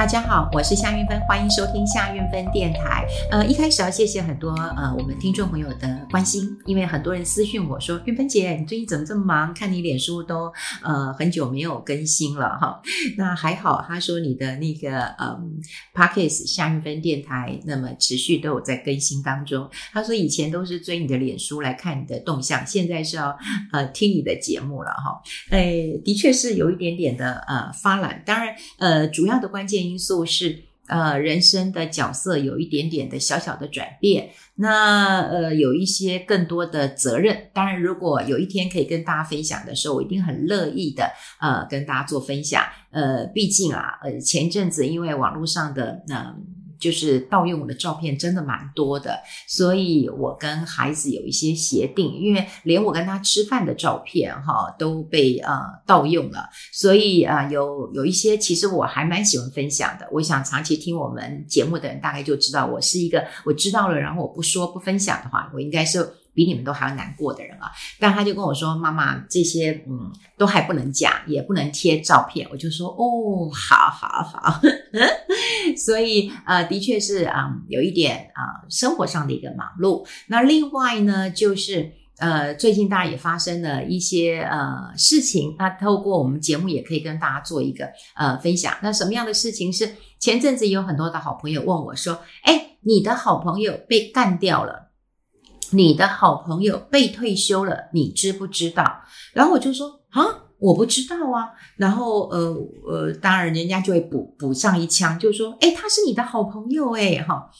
大家好，我是夏运芬，欢迎收听夏运芬电台。呃，一开始要谢谢很多呃我们听众朋友的关心，因为很多人私讯我说，运芬姐，你最近怎么这么忙？看你脸书都呃很久没有更新了哈。那还好，他说你的那个嗯 Podcast 夏运芬电台，那么持续都有在更新当中。他说以前都是追你的脸书来看你的动向，现在是要呃听你的节目了哈。哎，的确是有一点点的呃发懒，当然呃主要的关键。因素是呃，人生的角色有一点点的小小的转变，那呃，有一些更多的责任。当然，如果有一天可以跟大家分享的时候，我一定很乐意的呃，跟大家做分享。呃，毕竟啊，呃，前阵子因为网络上的那。就是盗用我的照片真的蛮多的，所以我跟孩子有一些协定，因为连我跟他吃饭的照片哈都被呃盗用了，所以啊、有有一些其实我还蛮喜欢分享的。我想长期听我们节目的人大概就知道我是一个我知道了，然后我不说不分享的话，我应该是。比你们都还要难过的人啊！但他就跟我说：“妈妈，这些嗯都还不能讲，也不能贴照片。”我就说：“哦，好好好。” 所以呃，的确是啊、嗯，有一点啊、生活上的一个忙碌。那另外呢，就是呃，最近大家也发生了一些呃事情，那透过我们节目也可以跟大家做一个呃分享。那什么样的事情是前阵子有很多的好朋友问我说：“哎，你的好朋友被干掉了。”你的好朋友被退休了，你知不知道？然后我就说啊，我不知道啊。然后呃呃，当然人家就会补补上一枪，就说诶，他是你的好朋友诶，哈。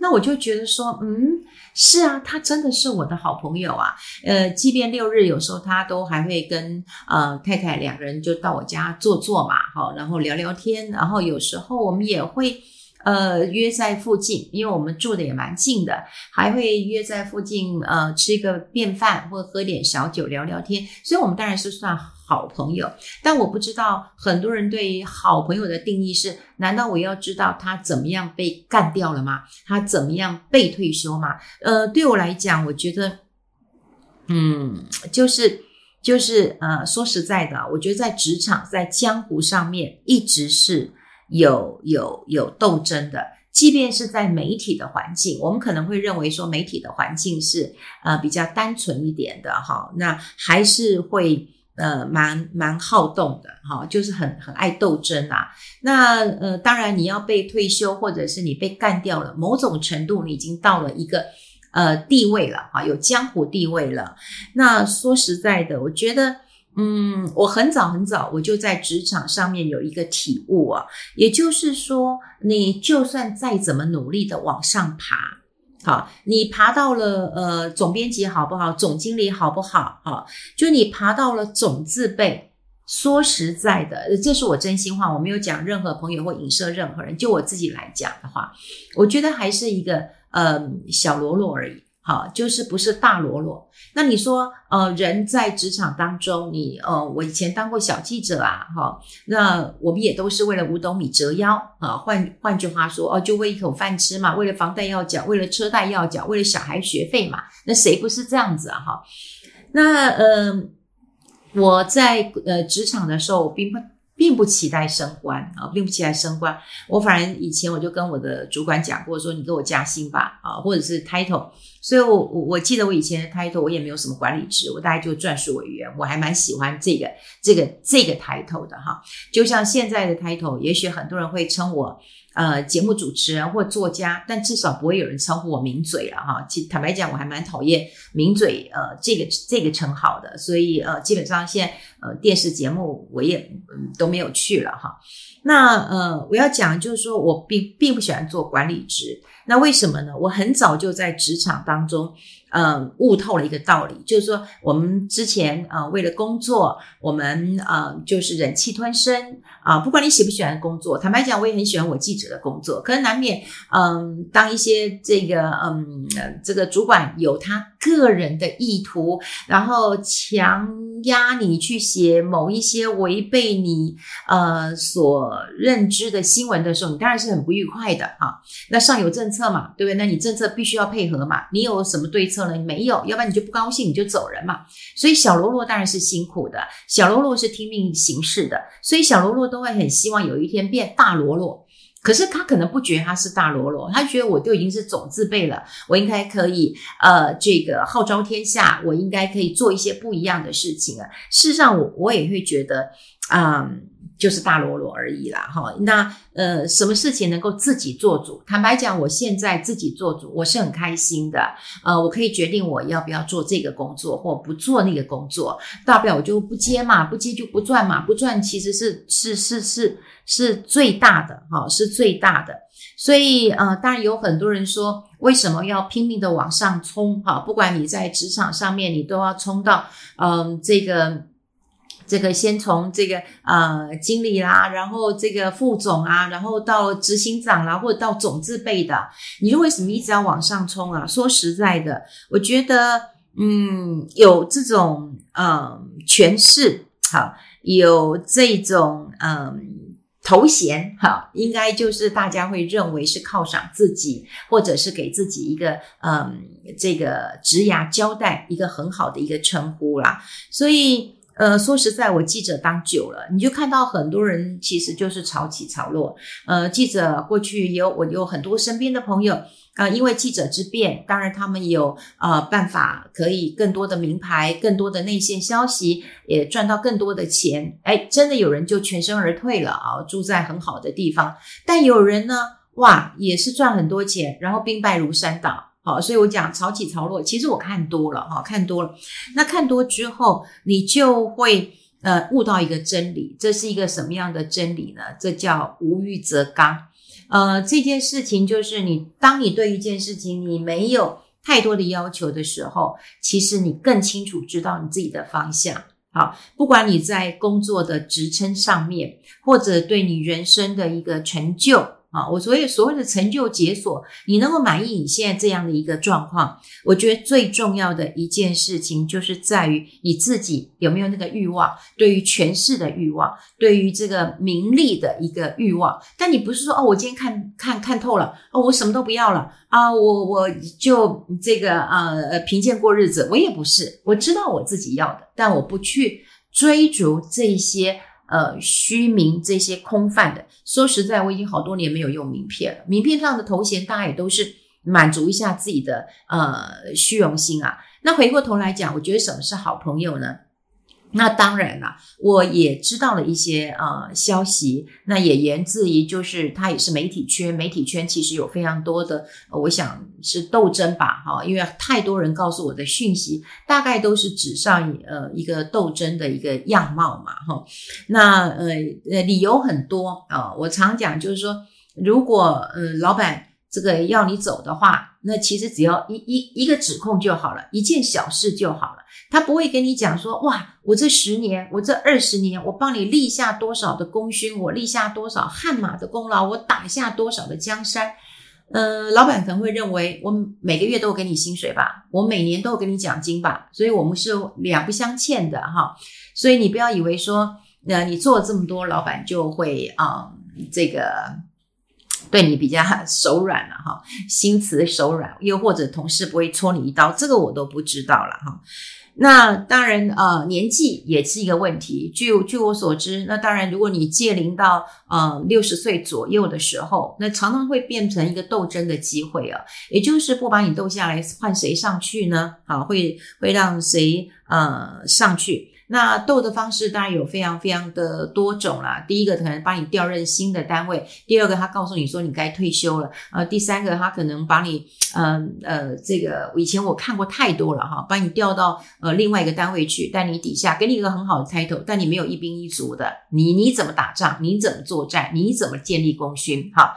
那我就觉得说，嗯，是啊，他真的是我的好朋友啊。呃，即便六日有时候他都还会跟呃太太两个人就到我家坐坐嘛，哈，然后聊聊天。然后有时候我们也会。呃，约在附近，因为我们住的也蛮近的，还会约在附近，呃，吃一个便饭或喝点小酒，聊聊天。所以，我们当然是算好朋友。但我不知道很多人对于好朋友的定义是：难道我要知道他怎么样被干掉了吗？他怎么样被退休吗？呃，对我来讲，我觉得，嗯，就是就是呃，说实在的，我觉得在职场、在江湖上面，一直是。有有有斗争的，即便是在媒体的环境，我们可能会认为说媒体的环境是呃比较单纯一点的哈，那还是会呃蛮蛮好动的哈，就是很很爱斗争啊。那呃当然你要被退休或者是你被干掉了，某种程度你已经到了一个呃地位了哈，有江湖地位了。那说实在的，我觉得。嗯，我很早很早我就在职场上面有一个体悟啊，也就是说，你就算再怎么努力的往上爬，好，你爬到了呃总编辑好不好？总经理好不好？好，就你爬到了总字辈，说实在的，这是我真心话，我没有讲任何朋友或影射任何人，就我自己来讲的话，我觉得还是一个呃小喽啰而已。好，就是不是大喽啰。那你说，呃，人在职场当中，你，呃，我以前当过小记者啊，哈，那我们也都是为了五斗米折腰啊。换换句话说，哦，就为一口饭吃嘛，为了房贷要缴，为了车贷要缴，为了小孩学费嘛。那谁不是这样子啊？哈，那，呃，我在呃职场的时候，并不。并不期待升官啊，并不期待升官。我反正以前我就跟我的主管讲过，说你给我加薪吧，啊，或者是 title。所以我，我我记得我以前的 title，我也没有什么管理职，我大概就专属委员。我还蛮喜欢这个这个这个 title 的哈。就像现在的 title，也许很多人会称我呃节目主持人或作家，但至少不会有人称呼我名嘴了哈。其坦白讲，我还蛮讨厌名嘴呃这个这个称号的。所以呃，基本上现在呃电视节目我也嗯都。没有去了哈，那呃，我要讲就是说我并并不喜欢做管理职，那为什么呢？我很早就在职场当中。嗯，悟透了一个道理，就是说，我们之前呃，为了工作，我们呃，就是忍气吞声啊、不管你喜不喜欢工作，坦白讲，我也很喜欢我记者的工作。可能难免，嗯、当一些这个，嗯、这个主管有他个人的意图，然后强压你去写某一些违背你呃所认知的新闻的时候，你当然是很不愉快的、啊。那上有政策嘛，对不对？那你政策必须要配合嘛。你有什么对策？你没有，要不然你就不高兴，你就走人嘛。所以小喽啰当然是辛苦的，小喽啰是听命行事的，所以小喽啰都会很希望有一天变大喽啰。可是他可能不觉得他是大罗罗，他觉得我就已经是总字辈了，我应该可以呃这个号召天下，我应该可以做一些不一样的事情啊。事实上我，我我也会觉得，嗯。就是大罗罗而已啦，哈。那呃，什么事情能够自己做主？坦白讲，我现在自己做主，我是很开心的。呃，我可以决定我要不要做这个工作，或不做那个工作。大不了我就不接嘛，不接就不赚嘛，不赚其实是是是是是最大的，哈，是最大的。所以呃，当然有很多人说，为什么要拼命的往上冲？哈，不管你在职场上面，你都要冲到嗯、这个。这个先从这个呃经理啦，然后这个副总啊，然后到执行长啦，或者到总字辈的，你说为什么一直要往上冲啊？说实在的，我觉得嗯，有这种呃权势，好，有这种嗯、呃、头衔，好，应该就是大家会认为是犒赏自己，或者是给自己一个嗯、这个职涯交代一个很好的一个称呼啦，所以。呃，说实在，我记者当久了，你就看到很多人其实就是潮起潮落。呃，记者过去有我有很多身边的朋友，啊、呃，因为记者之便，当然他们有呃办法可以更多的名牌，更多的内线消息，也赚到更多的钱。哎，真的有人就全身而退了啊，住在很好的地方。但有人呢，哇，也是赚很多钱，然后兵败如山倒。好，所以我讲潮起潮落，其实我看多了哈，看多了。那看多之后，你就会呃悟到一个真理，这是一个什么样的真理呢？这叫无欲则刚。呃，这件事情就是你，当你对一件事情你没有太多的要求的时候，其实你更清楚知道你自己的方向。好，不管你在工作的职称上面，或者对你人生的一个成就。啊，我所以所谓的成就解锁，你能够满意你现在这样的一个状况，我觉得最重要的一件事情就是在于你自己有没有那个欲望，对于权势的欲望，对于这个名利的一个欲望。但你不是说哦，我今天看看看透了，哦，我什么都不要了啊，我我就这个啊贫贱过日子，我也不是，我知道我自己要的，但我不去追逐这些。呃，虚名这些空泛的，说实在，我已经好多年没有用名片了。名片上的头衔，大家也都是满足一下自己的呃虚荣心啊。那回过头来讲，我觉得什么是好朋友呢？那当然了，我也知道了一些呃消息，那也源自于就是他也是媒体圈，媒体圈其实有非常多的，我想是斗争吧，哈，因为太多人告诉我的讯息，大概都是纸上呃一个斗争的一个样貌嘛，哈，那呃呃理由很多啊，我常讲就是说，如果呃老板这个要你走的话，那其实只要一一一个指控就好了，一件小事就好了。他不会跟你讲说，哇，我这十年，我这二十年，我帮你立下多少的功勋，我立下多少汗马的功劳，我打下多少的江山。呃，老板可能会认为，我每个月都有给你薪水吧，我每年都有给你奖金吧，所以我们是两不相欠的哈。所以你不要以为说，呃，你做了这么多，老板就会啊、呃，这个对你比较手软了哈，心慈手软，又或者同事不会戳你一刀，这个我都不知道了哈。那当然，呃，年纪也是一个问题。据据我所知，那当然，如果你届龄到呃六十岁左右的时候，那常常会变成一个斗争的机会啊。也就是不把你斗下来，换谁上去呢？啊，会会让谁呃上去？那斗的方式当然有非常非常的多种啦。第一个可能把你调任新的单位，第二个他告诉你说你该退休了，呃，第三个他可能把你，嗯呃，呃，这个以前我看过太多了哈，把你调到呃另外一个单位去，但你底下给你一个很好的 title，但你没有一兵一卒的，你你怎么打仗？你怎么作战？你怎么建立功勋？哈，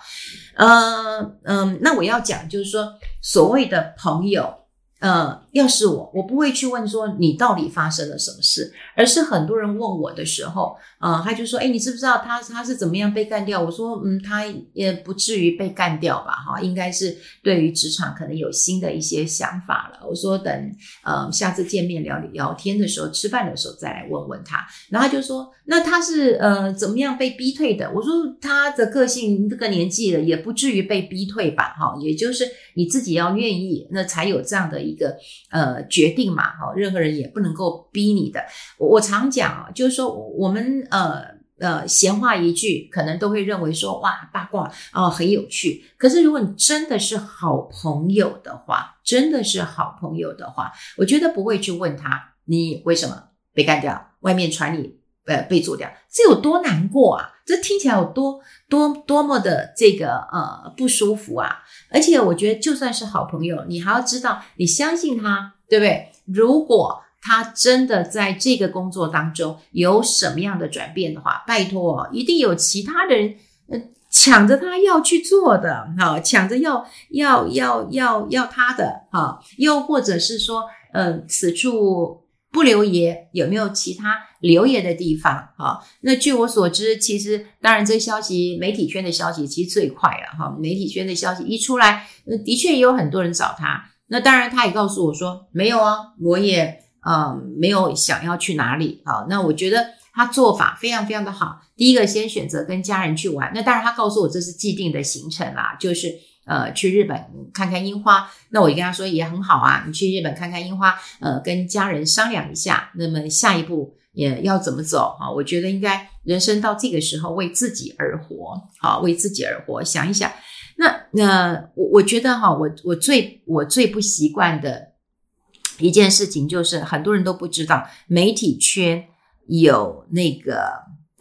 嗯嗯，那我要讲就是说，所谓的朋友。呃，要是我，我不会去问说你到底发生了什么事，而是很多人问我的时候，呃，他就说，诶，你知不知道他他是怎么样被干掉？我说，嗯，他也不至于被干掉吧，哈，应该是对于职场可能有新的一些想法了。我说等呃下次见面聊聊天的时候，吃饭的时候再来问问他。然后他就说，那他是呃怎么样被逼退的？我说他的个性这个年纪了，也不至于被逼退吧，哈，也就是你自己要愿意，那才有这样的。一个呃决定嘛，哈，任何人也不能够逼你的。我我常讲啊，就是说我们呃呃闲话一句，可能都会认为说哇八卦哦、很有趣。可是如果你真的是好朋友的话，真的是好朋友的话，我觉得不会去问他你为什么被干掉，外面传你呃被做掉，这有多难过啊！这听起来有多多多么的这个呃不舒服啊！而且我觉得就算是好朋友，你还要知道你相信他，对不对？如果他真的在这个工作当中有什么样的转变的话，拜托，一定有其他人呃抢着他要去做的，哈，抢着要要要要要他的，哈，又或者是说，呃，此处不留爷，有没有其他留爷的地方？哈，那据我所知，其实当然这消息，媒体圈的消息其实最快了，哈，媒体圈的消息一出来，那，的确也有很多人找他。那当然，他也告诉我说，没有啊，我也。嗯，没有想要去哪里。好，那我觉得他做法非常非常的好。第一个，先选择跟家人去玩。那当然，他告诉我这是既定的行程啦，就是呃去日本看看樱花。那我就跟他说也很好啊，你去日本看看樱花，呃，跟家人商量一下，那么下一步也要怎么走啊？我觉得应该人生到这个时候为自己而活，好，为自己而活，想一想。那那我我觉得哈，我我最我最不习惯的。一件事情就是很多人都不知道媒体圈有那个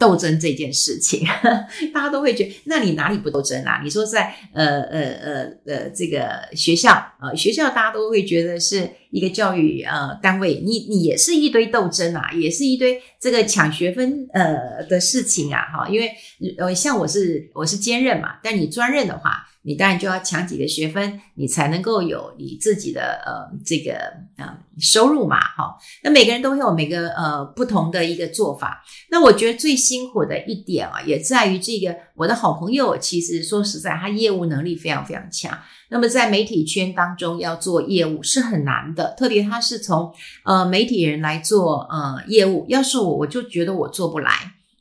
斗争这件事情，大家都会觉得，那你哪里不斗争啊？你说在呃呃呃呃这个学校啊、呃，学校大家都会觉得是一个教育呃单位，你你也是一堆斗争啊，也是一堆这个抢学分呃的事情啊，哈，因为呃像我是我是兼任嘛，但你专任的话。你当然就要抢几个学分，你才能够有你自己的呃这个呃收入嘛，哈。那每个人都会有每个呃不同的一个做法。那我觉得最辛苦的一点啊，也在于这个我的好朋友，其实说实在，他业务能力非常非常强。那么在媒体圈当中要做业务是很难的，特别他是从呃媒体人来做呃业务，要是我，我就觉得我做不来。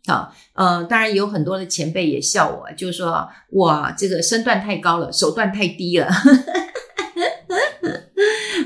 啊，呃，当然有很多的前辈也笑我，就是说，哇，这个身段太高了，手段太低了。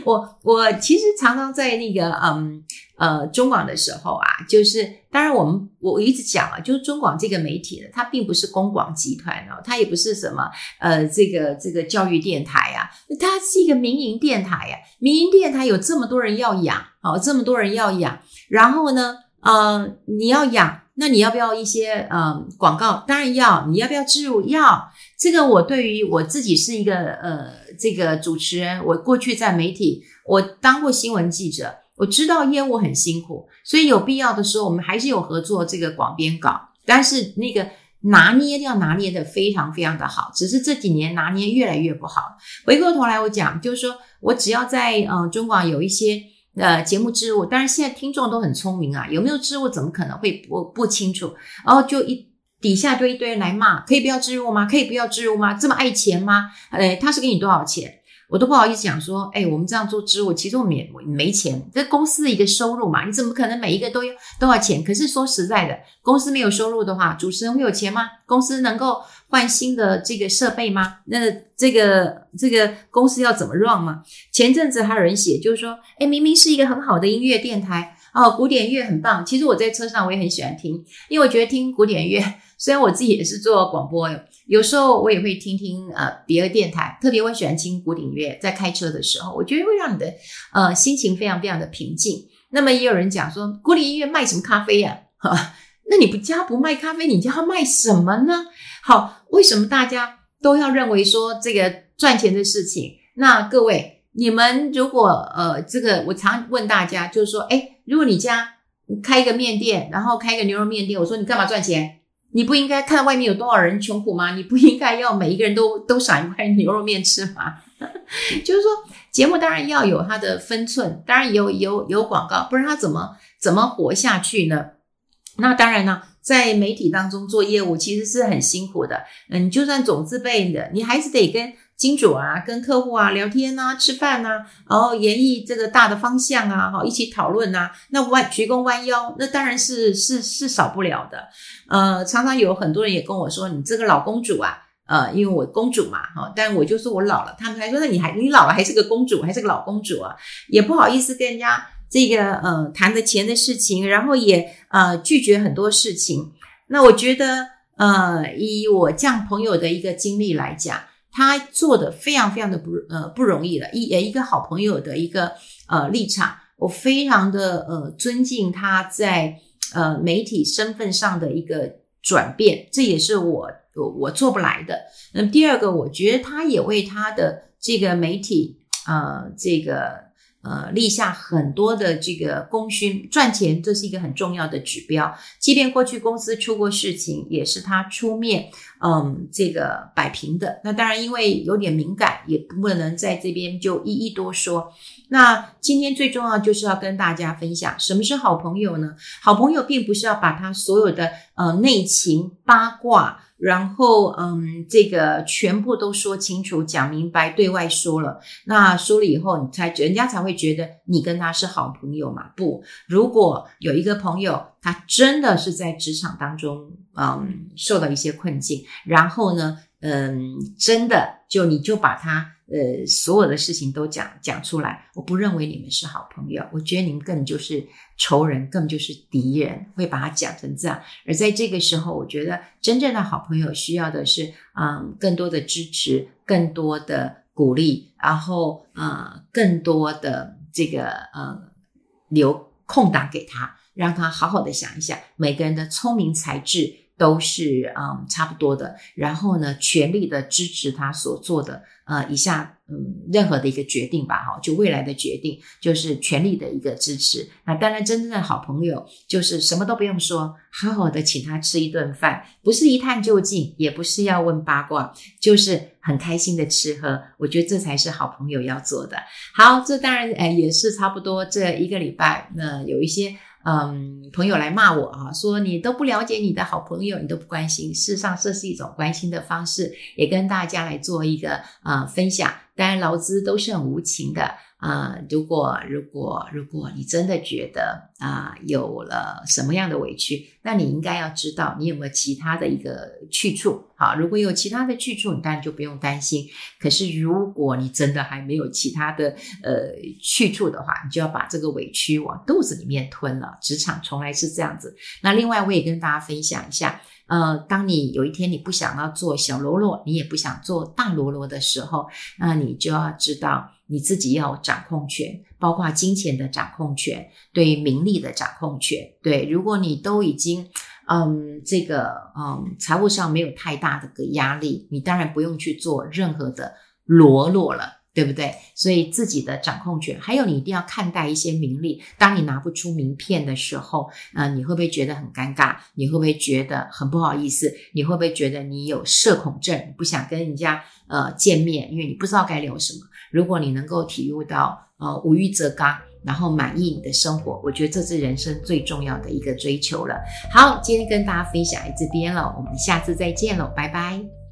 我我其实常常在那个嗯呃中广的时候啊，就是当然我们我一直讲啊，就是中广这个媒体呢，它并不是公广集团哦，它也不是什么呃这个这个教育电台啊，它是一个民营电台呀、啊。民营电台有这么多人要养，哦，这么多人要养，然后呢，呃，你要养。那你要不要一些呃广告？当然要。你要不要置入？要。这个我对于我自己是一个呃这个主持人，我过去在媒体，我当过新闻记者，我知道业务很辛苦，所以有必要的时候，我们还是有合作这个广编稿。但是那个拿捏要拿捏的非常非常的好，只是这几年拿捏越来越不好。回过头来我讲，就是说我只要在呃中广有一些。呃，节目置入，当然现在听众都很聪明啊，有没有置入怎么可能会不不清楚？然后就一底下就一堆人来骂，可以不要置入吗？可以不要置入吗？这么爱钱吗？诶，他是给你多少钱？我都不好意思讲说，诶，我们这样做置入，其实我们也没钱，这公司的一个收入嘛，你怎么可能每一个都要多少钱？可是说实在的，公司没有收入的话，主持人会有钱吗？公司能够换新的这个设备吗？那这个这个公司要怎么 run 吗？前阵子还有人写，就是说，诶，明明是一个很好的音乐电台哦，古典乐很棒。其实我在车上我也很喜欢听，因为我觉得听古典乐，虽然我自己也是做广播，有时候我也会听听呃别的电台，特别我喜欢听古典乐，在开车的时候，我觉得会让你的呃心情非常非常的平静。那么也有人讲说，古典音乐卖什么咖啡呀？哈。那你不家不卖咖啡，你家卖什么呢？好，为什么大家都要认为说这个赚钱的事情？那各位，你们如果呃，这个我常问大家，就是说，诶，如果你家开一个面店，然后开一个牛肉面店，我说你干嘛赚钱？你不应该看外面有多少人穷苦吗？你不应该要每一个人都都赏一块牛肉面吃吗？就是说，节目当然要有它的分寸，当然有有有广告，不然它怎么怎么活下去呢？那当然呢，在媒体当中做业务其实是很辛苦的。嗯，就算总字辈的，你还是得跟金主啊、跟客户啊聊天啊、吃饭呐、啊，然后研议这个大的方向啊，哈，一起讨论呐。那弯鞠躬弯腰，那当然是是是少不了的。呃，常常有很多人也跟我说：“你这个老公主啊，呃，因为我公主嘛，哈，但我就说我老了。”他们还说：“那你还你老了还是个公主，还是个老公主啊？”也不好意思跟人家。这个呃谈的钱的事情，然后也呃拒绝很多事情。那我觉得，呃，以我这样朋友的一个经历来讲，他做的非常非常的不呃不容易了。一呃一个好朋友的一个呃立场，我非常的呃尊敬他在呃媒体身份上的一个转变，这也是我我我做不来的。那么第二个，我觉得他也为他的这个媒体呃这个。呃，立下很多的这个功勋，赚钱这是一个很重要的指标。即便过去公司出过事情，也是他出面，嗯，这个摆平的。那当然，因为有点敏感，也不能在这边就一一多说。那今天最重要就是要跟大家分享，什么是好朋友呢？好朋友并不是要把他所有的呃内情八卦。然后，嗯，这个全部都说清楚、讲明白，对外说了。那说了以后，你才人家才会觉得你跟他是好朋友嘛？不，如果有一个朋友，他真的是在职场当中，嗯，受到一些困境，然后呢，嗯，真的就你就把他。呃，所有的事情都讲讲出来，我不认为你们是好朋友，我觉得你们根本就是仇人，根本就是敌人，会把它讲成这样。而在这个时候，我觉得真正的好朋友需要的是，嗯，更多的支持，更多的鼓励，然后呃，更多的这个呃，留空档给他，让他好好的想一想，每个人的聪明才智都是嗯差不多的，然后呢，全力的支持他所做的。呃，以下嗯，任何的一个决定吧，哈，就未来的决定，就是全力的一个支持。那当然，真正的好朋友就是什么都不用说，好好的请他吃一顿饭，不是一探究竟，也不是要问八卦，就是很开心的吃喝。我觉得这才是好朋友要做的。好，这当然，哎，也是差不多这一个礼拜，那有一些。嗯，朋友来骂我啊，说你都不了解你的好朋友，你都不关心。事实上，这是一种关心的方式，也跟大家来做一个呃分享。当然，劳资都是很无情的。啊、如果如果如果你真的觉得啊、有了什么样的委屈，那你应该要知道你有没有其他的一个去处。好，如果有其他的去处，你当然就不用担心。可是如果你真的还没有其他的呃去处的话，你就要把这个委屈往肚子里面吞了。职场从来是这样子。那另外，我也跟大家分享一下。呃，当你有一天你不想要做小喽啰，你也不想做大喽啰的时候，那你就要知道你自己要有掌控权，包括金钱的掌控权，对名利的掌控权。对，如果你都已经，嗯，这个，嗯，财务上没有太大的个压力，你当然不用去做任何的裸裸了。对不对？所以自己的掌控权，还有你一定要看待一些名利。当你拿不出名片的时候，呃，你会不会觉得很尴尬？你会不会觉得很不好意思？你会不会觉得你有社恐症，不想跟人家呃见面，因为你不知道该聊什么？如果你能够体悟到呃无欲则刚，然后满意你的生活，我觉得这是人生最重要的一个追求了。好，今天跟大家分享这边了，我们下次再见喽，拜拜。